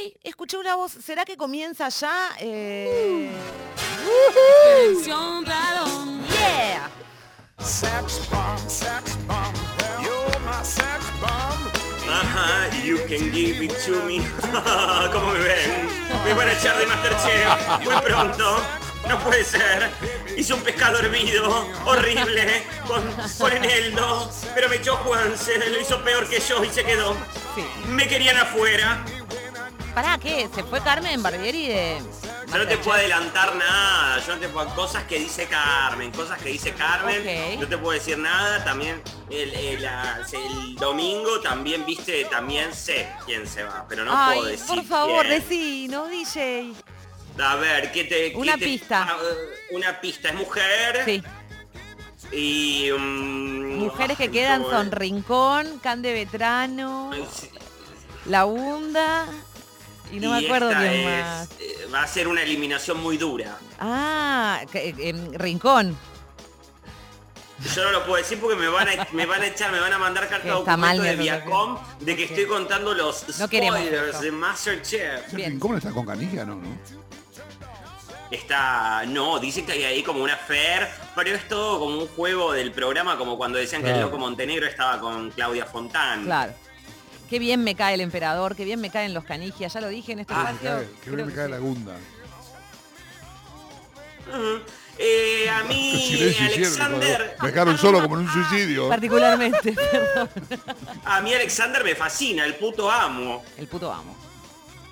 Ay, escuché una voz. ¿Será que comienza ya? Eh... Expedición Radón. Yeah. Sex bomb, sex bomb, you're my sex bomb. Ajá, you can give it to me. ¿Cómo me ven? Me van a echar de Masterchef muy pronto. No puede ser. Hice un pescado hervido, horrible, con, con eneldo, pero me echó Juanse, lo hizo peor que yo y se quedó. Me querían afuera. ¿Para qué? ¿Se fue Carmen Barbieri de... Yo no te puedo adelantar nada, yo no te puedo... Cosas que dice Carmen, cosas que dice Carmen. Ok. No te puedo decir nada, también el, el- la- el domingo también, viste, también sé quién se va, pero no puedo decir por favor, quién. decinos, DJ. A ver, ¿qué te... Una pista. ah, eh, una pista, es mujer. Sí. Y... mm, Mujeres que quedan ¿cómo son es? Rincón, Cande Vetrano, Sí, La Hunda y no me acuerdo esta quién es, más. eh, Va a ser una eliminación muy dura. Ah, que- eh, Rincón. Yo no lo puedo decir porque me van a, me van a echar, me van a mandar carta de mal documento de Viacom que estoy contando los No queremos spoilers de Masterchef. ¿Ese Bien. rincón está con canilla? No, no. Está, no, dicen que hay ahí como una fair, pero es todo como un juego del programa, como cuando decían que el loco Montenegro estaba con Claudia Fontán. Claro. Qué bien me cae el emperador, qué bien me caen los canigias, ya lo dije en este Ah, espacio. cae- creo bien me que cae sí. la gunda. Eh, a Qué mí, Alexander, Me dejaron solo como en un suicidio. Particularmente, perdón. a mí Alexander me fascina, el puto amo. El puto amo.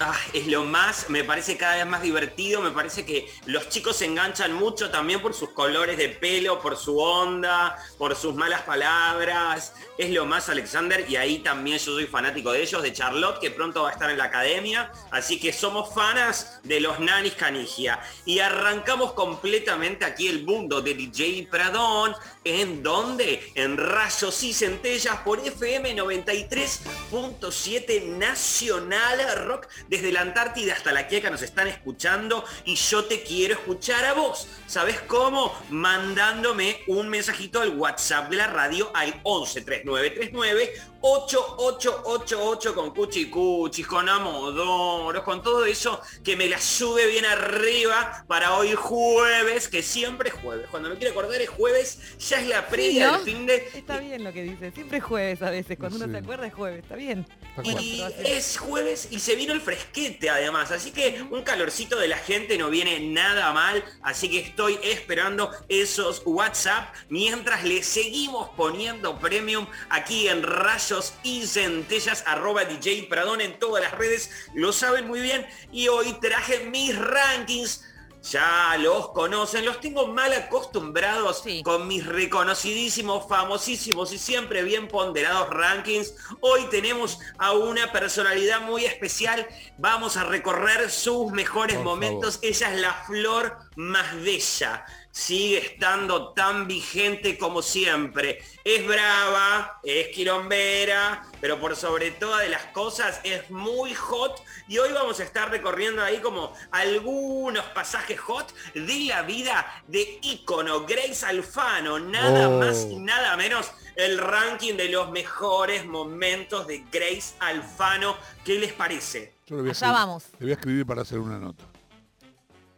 Ah, es lo más, me parece cada vez más divertido, me parece que los chicos se enganchan mucho también por sus colores de pelo, por su onda, por sus malas palabras, es lo más Alexander y ahí también yo soy fanático de ellos, de Charlotte que pronto va a estar en la academia, así que somos fanas de los nanis canigia y arrancamos completamente aquí el mundo de DJ Pradón, ¿en dónde? En Rayos y Centellas por FM 93.7 Nacional Rock desde la Antártida hasta la Quieca nos están escuchando y yo te quiero escuchar a vos. ¿Sabes cómo? Mandándome un mensajito al WhatsApp de la radio al 11 3939 8888 con cuchi cuchis, con amodoros, con todo eso que me la sube bien arriba para hoy jueves, que siempre es jueves. Cuando me quiero acordar es jueves, ya es la previa ¿no? del fin de... Está bien lo que dice. Siempre es jueves a veces. Cuando uno Sí. se acuerda es jueves. Está bien. Y es jueves y se vino el fresquete además, así que un calorcito de la gente no viene nada mal, así que estoy esperando esos WhatsApp mientras le seguimos poniendo premium aquí en Rayos y Centellas, arroba DJ Pradón en todas las redes, lo saben muy bien y hoy traje mis rankings. Ya los conocen, los tengo mal acostumbrados Sí. con mis reconocidísimos, famosísimos y siempre bien ponderados rankings. Hoy tenemos a una personalidad muy especial. Vamos a recorrer sus mejores Por momentos. Ella es la flor más bella. Sigue estando tan vigente como siempre. Es brava, es quilombera, pero por sobre todas de las cosas es muy hot. Y hoy vamos a estar recorriendo ahí como algunos pasajes hot de la vida de ícono Grace Alfano. Nada Oh. más y nada menos el ranking de los mejores momentos de Grace Alfano. ¿Qué les parece? Yo le voy a Allá escribir- vamos. Le voy a escribir para hacer una nota.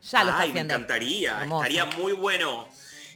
Ya lo está me encantaría, Hermoso. estaría muy bueno.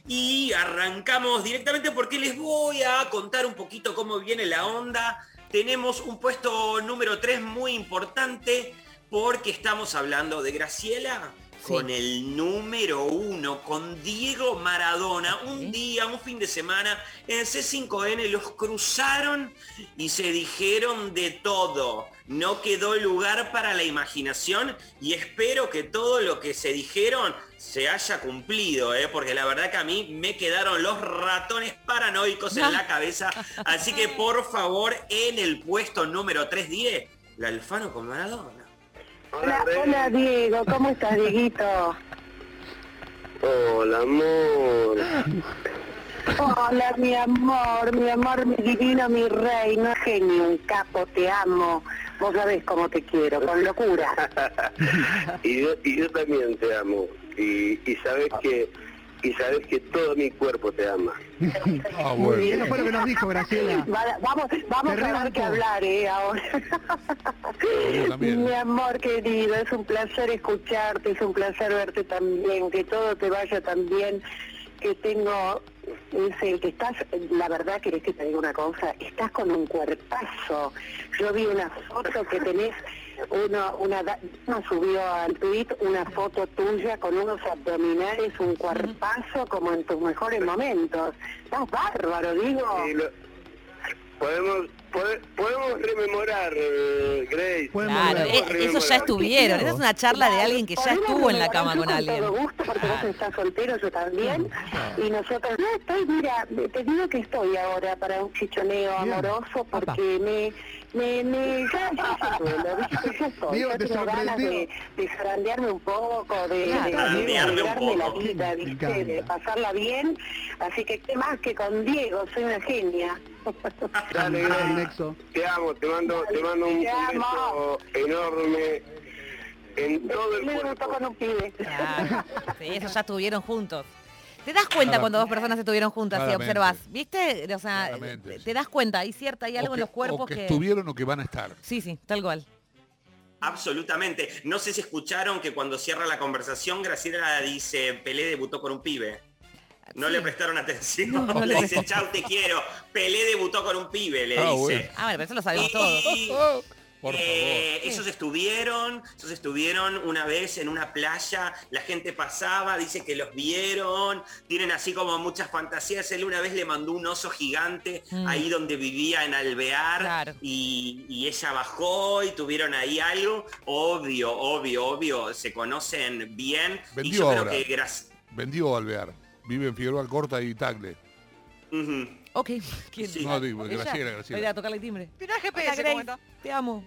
Y arrancamos directamente porque les voy a contar un poquito cómo viene la onda. Tenemos un puesto número 3 muy importante porque estamos hablando de Graciela Sí. con el número 1, con Diego Maradona. Un Sí. día, un fin de semana, en C5N los cruzaron y se dijeron de todo. No quedó lugar para la imaginación y espero que todo lo que se dijeron se haya cumplido, ¿eh? porque la verdad que a mí me quedaron los ratones paranoicos en la cabeza. Así que por favor, en el puesto número 3 diré, la Alfano con Maradona. Hola, hola Diego, ¿cómo estás Dieguito? Hola, amor. Hola mi amor, mi amor, mi divino, mi reino, genio, un capo, te amo. Vos sabés cómo te quiero, con locura. y, yo, y yo también te amo. Y, y sabes que y sabes que todo mi cuerpo te ama. Ah, Muy bien, eso fue lo que nos dijo Graciela. Va- Vamos, vamos a tener que hablar, ¿eh? Ahora. Mi amor querido, es un placer escucharte, es un placer verte también, que todo te vaya tan bien, que tengo, es el que estás, la verdad querés que te diga una cosa, estás con un cuerpazo. Yo vi una foto que tenés, uno, una, subió al tweet una foto tuya con unos abdominales, un cuerpazo como en tus mejores momentos. Estás bárbaro, digo. Lo- podemos, pode- podemos rememorar, eh, Grace. Claro, eh, eso ya estuvieron. Esa es una charla de alguien que ya estuvo en la cama yo con alguien. todo gusto porque vos estás soltero, yo también. Y nosotros, no, estoy, mira, te digo que estoy ahora para un chichoneo Bien. amoroso porque me, me, me, ya, ya te tengo ganas de, de zarandearme un poco, de, de, la poco. vida, Me de pasarla bien. Así que qué más que con Diego, soy una genia. Dale, nexo. Te amo, te mando, te mando un beso enorme en todo el cuerpo. con un pibe. Claro. Sí, eso ya estuvieron juntos. ¿Te das cuenta cuando dos personas estuvieron juntas y Claramente. observas? ¿Viste? O sea, Claramente, te, das cuenta, hay cierta, hay algo O en los que- cuerpos o que, que... estuvieron o que van a estar. Sí, sí, tal cual. Absolutamente. No sé si escucharon que cuando cierra la conversación, Graciela dice, Pelé debutó con un pibe. No Sí. le prestaron atención. No, no le le dice, prestaron. chau, te quiero. Pelé debutó con un pibe, le Ah, dice. bueno. Ah, bueno, pero eso lo sabemos todos. Y, Por eh, esos estuvieron, esos estuvieron una vez en una playa, la gente pasaba, dice que los vieron, tienen así como muchas fantasías. Él una vez le mandó un oso gigante Mm. ahí donde vivía en Alvear Claro. y, y ella bajó y tuvieron ahí algo. Obvio, obvio, obvio, se conocen bien. y Vendió yo creo ahora. que gracias. Vendió Alvear. Vive en Figueroa Alcorta y Tagle. Ok. ¿Quién? Sí. No, digo, ¿Ella? Graciela, Voy a ir Graciela. a tocarle timbre. Te amo.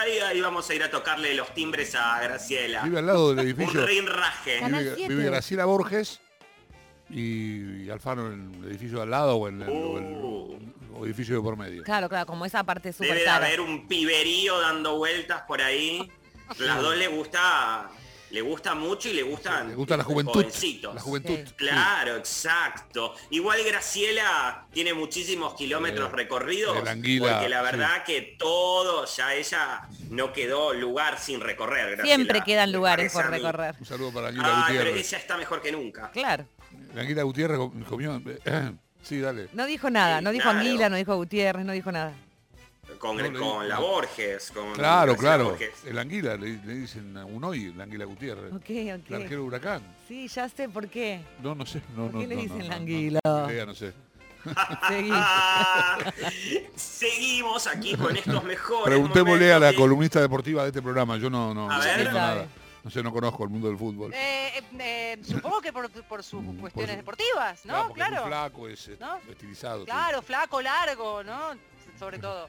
Ahí, ahí vamos a ir a tocarle los timbres a Graciela. Vive al lado del Un edificio. rinraje. Canal Vive, Graciela Borges y, y Alfano en el edificio de al lado o en el, o el- Uh. o edificio de por medio. Claro, claro, como esa parte súper Debe de haber un piberío dando vueltas por ahí. Las dos le gusta, le gusta mucho y le gustan Le gusta la juventud. jovencitos. La juventud. Sí. sí. Claro, exacto. Igual Graciela tiene muchísimos kilómetros Eh, recorridos. el Anguila, porque la sí. verdad que todo, ya ella no quedó lugar sin recorrer. Graciela. Siempre quedan lugares por recorrer. Un saludo para Anguila pero Gutiérrez. ella está mejor que nunca. Claro. La Anguila Gutiérrez com- comió. sí, dale. No dijo nada, Sí, no dijo claro. Anguila, no dijo Gutiérrez, no dijo nada. Con, No, le- con la no. Borges. Con Claro, claro. Borges. El Anguila, le, le dicen a un hoy, la Anguila Gutiérrez. Ok, El ok. arquero huracán. Sí, ya sé por qué. No, no sé. No, ¿Por no, qué le no, dicen no, la no, Anguila? Idea, no sé. Seguimos aquí con estos mejores. Preguntémosle a la de- columnista deportiva de este programa. Yo no, no, A no ver. nada. No sé, no conozco el mundo del fútbol. Eh, eh, eh, supongo que por, por sus por cuestiones su- deportivas, Claro, ¿no? es muy Claro. flaco, es eh, ¿No? estilizado. sí. Claro, flaco, largo, ¿no? Sobre todo.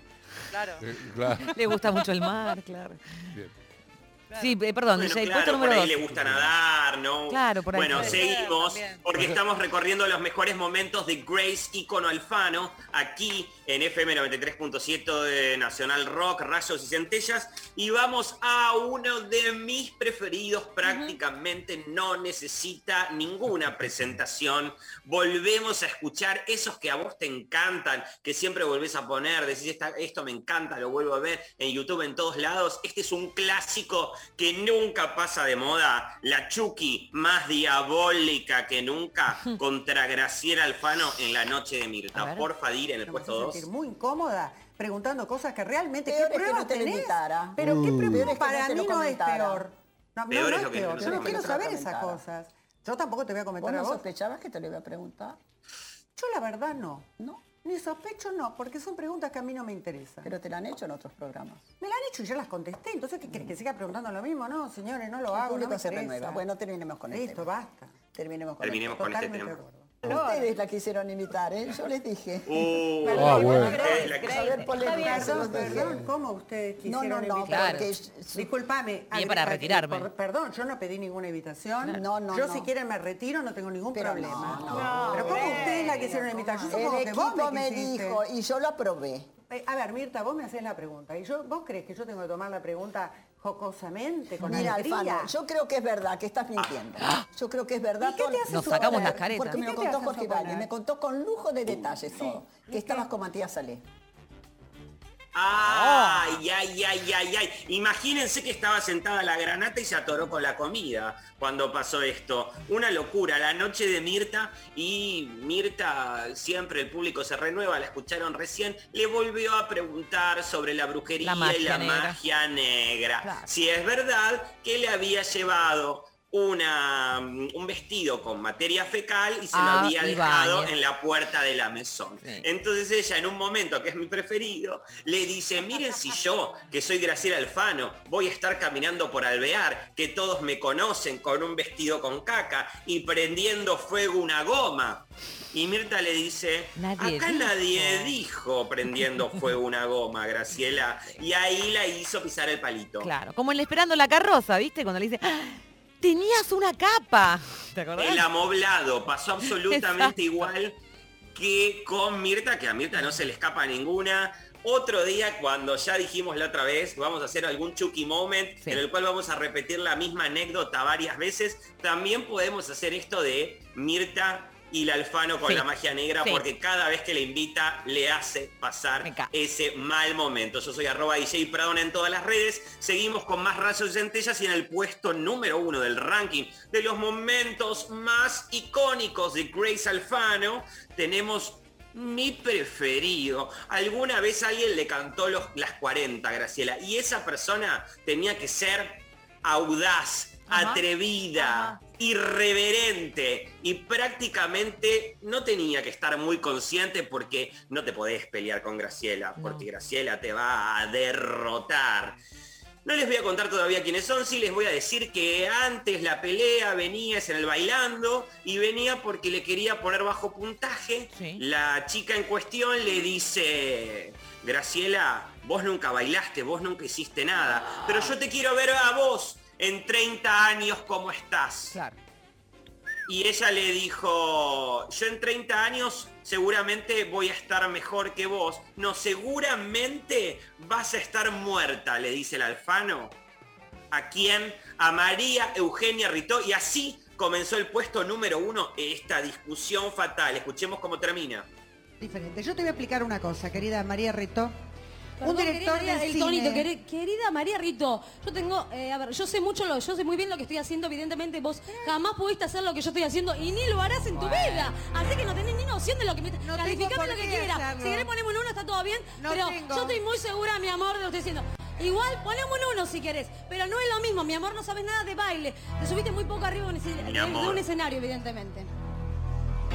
Claro. Eh, claro, Le gusta mucho el mar, claro. bien. Claro. Sí, eh, perdón, Bueno, DJ, claro, por ahí dos. le gusta nadar, ¿no? Claro, por ahí Bueno, seguimos También. porque estamos recorriendo los mejores momentos de Grace Icono Alfano aquí en FM 93.7 de Nacional Rock, Rayos y Centellas y vamos a uno de mis preferidos, prácticamente no necesita ninguna presentación. Volvemos a escuchar esos que a vos te encantan, que siempre volvés a poner, decís "Esta- esto me encanta, lo vuelvo a ver en YouTube en todos lados. Este es un clásico que nunca pasa de moda. La Chucky más diabólica que nunca contra Graciela Alfano en la noche de Mirta. ver. Porfa, dir en el Me puesto hace 2. sentir muy incómoda preguntando cosas que realmente Peor ¿qué es que pruebas no tenés? Pero qué pruebas que para no mí no es peor. No, Peor no, es no lo que peor. no Yo no quiero saber esas cosas. Yo tampoco te voy a ¿Vos comentar no a vos. sospechabas que te lo iba a preguntar? Yo la verdad no. No, Ni sospecho no, porque son preguntas que a mí no me interesan. pero te la han hecho en otros programas. Me la han hecho y yo las contesté. Entonces, ¿qué querés que siga preguntando lo mismo? No, señores, no lo El hago. público no me se renueva. Bueno, terminemos con Listo, este. basta. Terminemos con Terminemos con este Totalmente tema. Ustedes la quisieron imitar, ¿eh? Yo les dije. Uh, Ah, bueno. se Perdón, ¿cómo ustedes No, quisieron no, no, su- Disculpame. Y es para retirarme. perdón, yo no pedí ninguna invitación. No, no, Yo no. si quieren me retiro, no tengo ningún Pero problema. no, Pero ¿cómo ustedes la quisieron invitar? Yo supongo El que vos equipo me me dijo y yo lo aprobé. Eh, a ver, Mirta, vos me haces la pregunta. ¿Y yo, vos crees que yo tengo que tomar la pregunta jocosamente, con Mira, alegría? Alfano, yo creo que es verdad, que estás mintiendo. Yo creo que es verdad. ¿Y qué te hace Nos suponer? sacamos las caretas. Porque me ¿Y lo qué te contó Jorge? Valle, me contó con lujo de detalles todo. Que estabas con Matías Salé. Ay, ay, ay, ay, ay. Imagínense que estaba sentada la granata y se atoró con la comida cuando pasó esto. Una locura, la noche de Mirta y Mirta, siempre el público se renueva, la escucharon recién, le volvió a preguntar sobre la brujería La y la magia negra. magia negra. Claro. Si es verdad que le había llevado una, un vestido con materia fecal y se Ah, lo había y dejado en la puerta de la mesón. Sí. Entonces ella, en un momento que es mi preferido, le dice, miren si yo, que soy Graciela Alfano, voy a estar caminando por Alvear, que todos me conocen con un vestido con caca y prendiendo fuego una goma. Y Mirta le dice, Nadie acá dijo". nadie dijo prendiendo fuego una goma, Graciela. Y ahí la hizo pisar el palito. Claro, como en Esperando la carroza, ¿viste? Cuando le dice, "Ah, tenías una capa. ¿Te acordás? El amoblado pasó absolutamente Exacto. igual que con Mirta, que a Mirta no se le escapa ninguna. Otro día, cuando ya dijimos la otra vez, vamos a hacer algún Chucky Moment Sí. en el cual vamos a repetir la misma anécdota varias veces. También podemos hacer esto de Mirta y la Alfano con Sí. la magia negra, Sí. porque cada vez que le invita le hace pasar ese mal momento. Yo soy arroba DJ Pradona en todas las redes. Seguimos con más rayos y centellas y en el puesto número uno del ranking de los momentos más icónicos de Grace Alfano tenemos mi preferido. Alguna vez alguien le cantó los, las 40, Graciela, y esa persona tenía que ser audaz, Ajá. atrevida, irreverente y prácticamente no tenía que estar muy consciente porque no te podés pelear con Graciela, porque Graciela te va a derrotar. No les voy a contar todavía quiénes son, sí les voy a decir que antes la pelea venía es en el bailando y venía porque le quería poner bajo puntaje. Sí. La chica en cuestión le dice, Graciela, vos nunca bailaste, vos nunca hiciste nada, pero yo te quiero ver a vos en 30 años cómo estás. Claro. Y ella le dijo, yo en 30 años seguramente voy a estar mejor que vos. No, seguramente vas a estar muerta, le dice el alfano. ¿A quién? A María Eugenia Ritó. Y así comenzó el puesto número uno esta discusión fatal. Escuchemos cómo termina. Diferente. Yo te voy a explicar una cosa, querida María Rito. Perdón, un director querida, de el cine. tonito, queri- querida María Rito, yo tengo, eh, a ver, yo sé mucho lo, yo sé muy bien lo que estoy haciendo, evidentemente vos jamás pudiste hacer lo que yo estoy haciendo y ni lo harás en tu vida. Así que no tenés ni noción de lo que me No calificame lo que quieras. hacerlo. Si querés ponemos un uno, está todo bien, No pero tengo. yo estoy muy segura, mi amor, de lo que estoy diciendo. Igual ponemos un uno si querés, pero no es lo mismo, mi amor, no sabes nada de baile. Te subiste muy poco arriba de un escenario, evidentemente.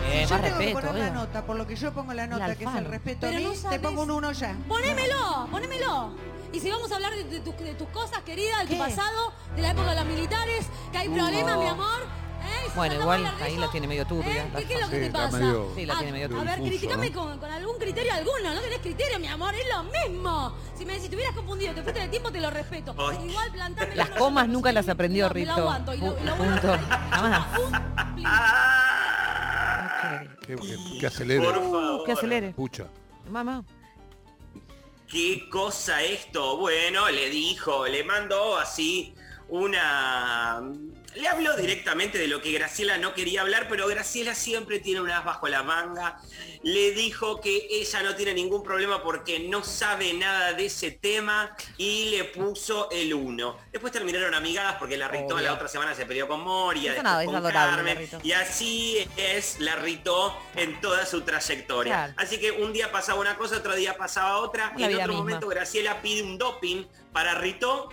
Eh, yo tengo que respeto, poner la obvio. nota, por lo que yo pongo la nota, que es el respeto a Pero mí, no te pongo un uno ya. Ponémelo, ponémelo. Y si vamos a hablar de, de tus- de tus cosas, querida, de tu ¿Qué? pasado, de la época de los militares, que hay problemas, mi amor. ¿eh? Si Bueno, igual ahí la tiene medio turbia, ¿eh? ¿Qué, qué es lo Sí, que te pasa? medio- Sí, la a, tiene medio a ver, criticame ¿no? con, con algún criterio alguno. No tenés criterio, mi amor, es lo mismo. Si me si te hubieras confundido, te fuiste de tiempo, te lo respeto. Ay. Igual plantame Las comas nunca las aprendió Me lo Rito. aguanto y lo, y lo a. Jamás. ¡Ah! Que, que- que acelere. Por favor. Que acelere. Pucha. Mamá. ¿Qué cosa esto? Bueno, le dijo, le mandó así una... Le habló directamente de lo que Graciela no quería hablar, pero Graciela siempre tiene un as bajo la manga. Le dijo que ella no tiene ningún problema porque no sabe nada de ese tema y le puso el uno. Después terminaron amigadas porque la Obvio. la otra semana se peleó con Moria, después con Carmen, y así es la Ritó en toda su trayectoria. Claro. Así que un día pasaba una cosa, otro día pasaba otra, y en otro misma. momento Graciela pide un doping para Ritó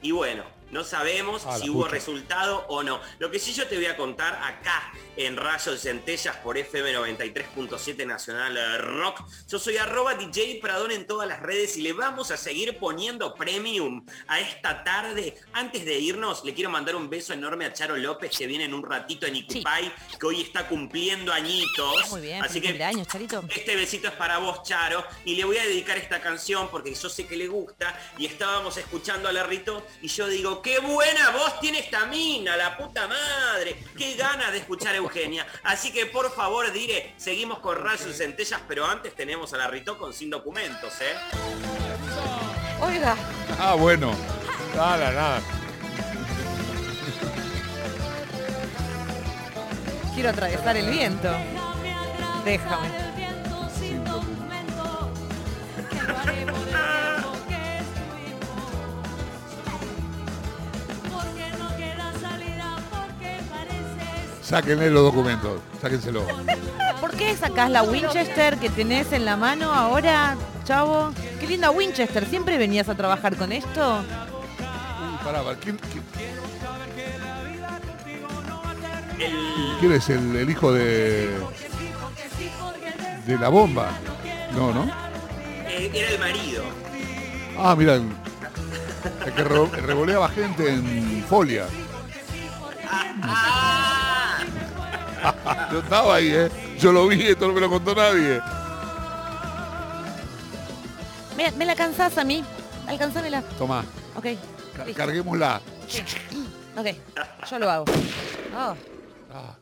y bueno, no sabemos Ah, si hubo pucha. resultado o no. Lo que sí yo te voy a contar acá en Rayos Centellas por FM 93.7 Nacional Rock. Yo soy arroba DJ Pradón en todas las redes y le vamos a seguir poniendo premium a esta tarde. Antes de irnos, le quiero mandar un beso enorme a Charo López que viene en un ratito en Icupay, que hoy está cumpliendo añitos. Muy bien, Así que cumpleaños, Charito. este besito es para vos, Charo, y le voy a dedicar esta canción porque yo sé que le gusta y estábamos escuchando a la Rito y yo digo, qué buena voz tiene esta mina, la puta madre. Qué ganas de escuchar a Eugenia. Así que por favor, dire, seguimos con rayos y centellas, pero antes tenemos a la Ritó con sin documentos, ¿eh? Oiga, Ah, bueno. Nada, nada. quiero atravesar el viento. Déjame. Sáquenle los documentos. Sáquenselo. ¿Por qué sacás la Winchester que tenés en la mano ahora, chavo? Qué linda Winchester. ¿Siempre venías a trabajar con esto? Uy, pará, pará. ¿Quién, quién- quién es el, el hijo de. de la bomba? No, ¿no? eh, Era el marido. Ah, mira. El, que re- revoleaba gente en folia. Ah, Yo estaba ahí, ¿eh? Yo lo vi, esto no me lo contó nadie. ¿Me, me la alcanzás a mí? Alcanzámela. Tomá, Ok. ca- listo. carguémosla. Ok, yo lo hago. Oh, Ah,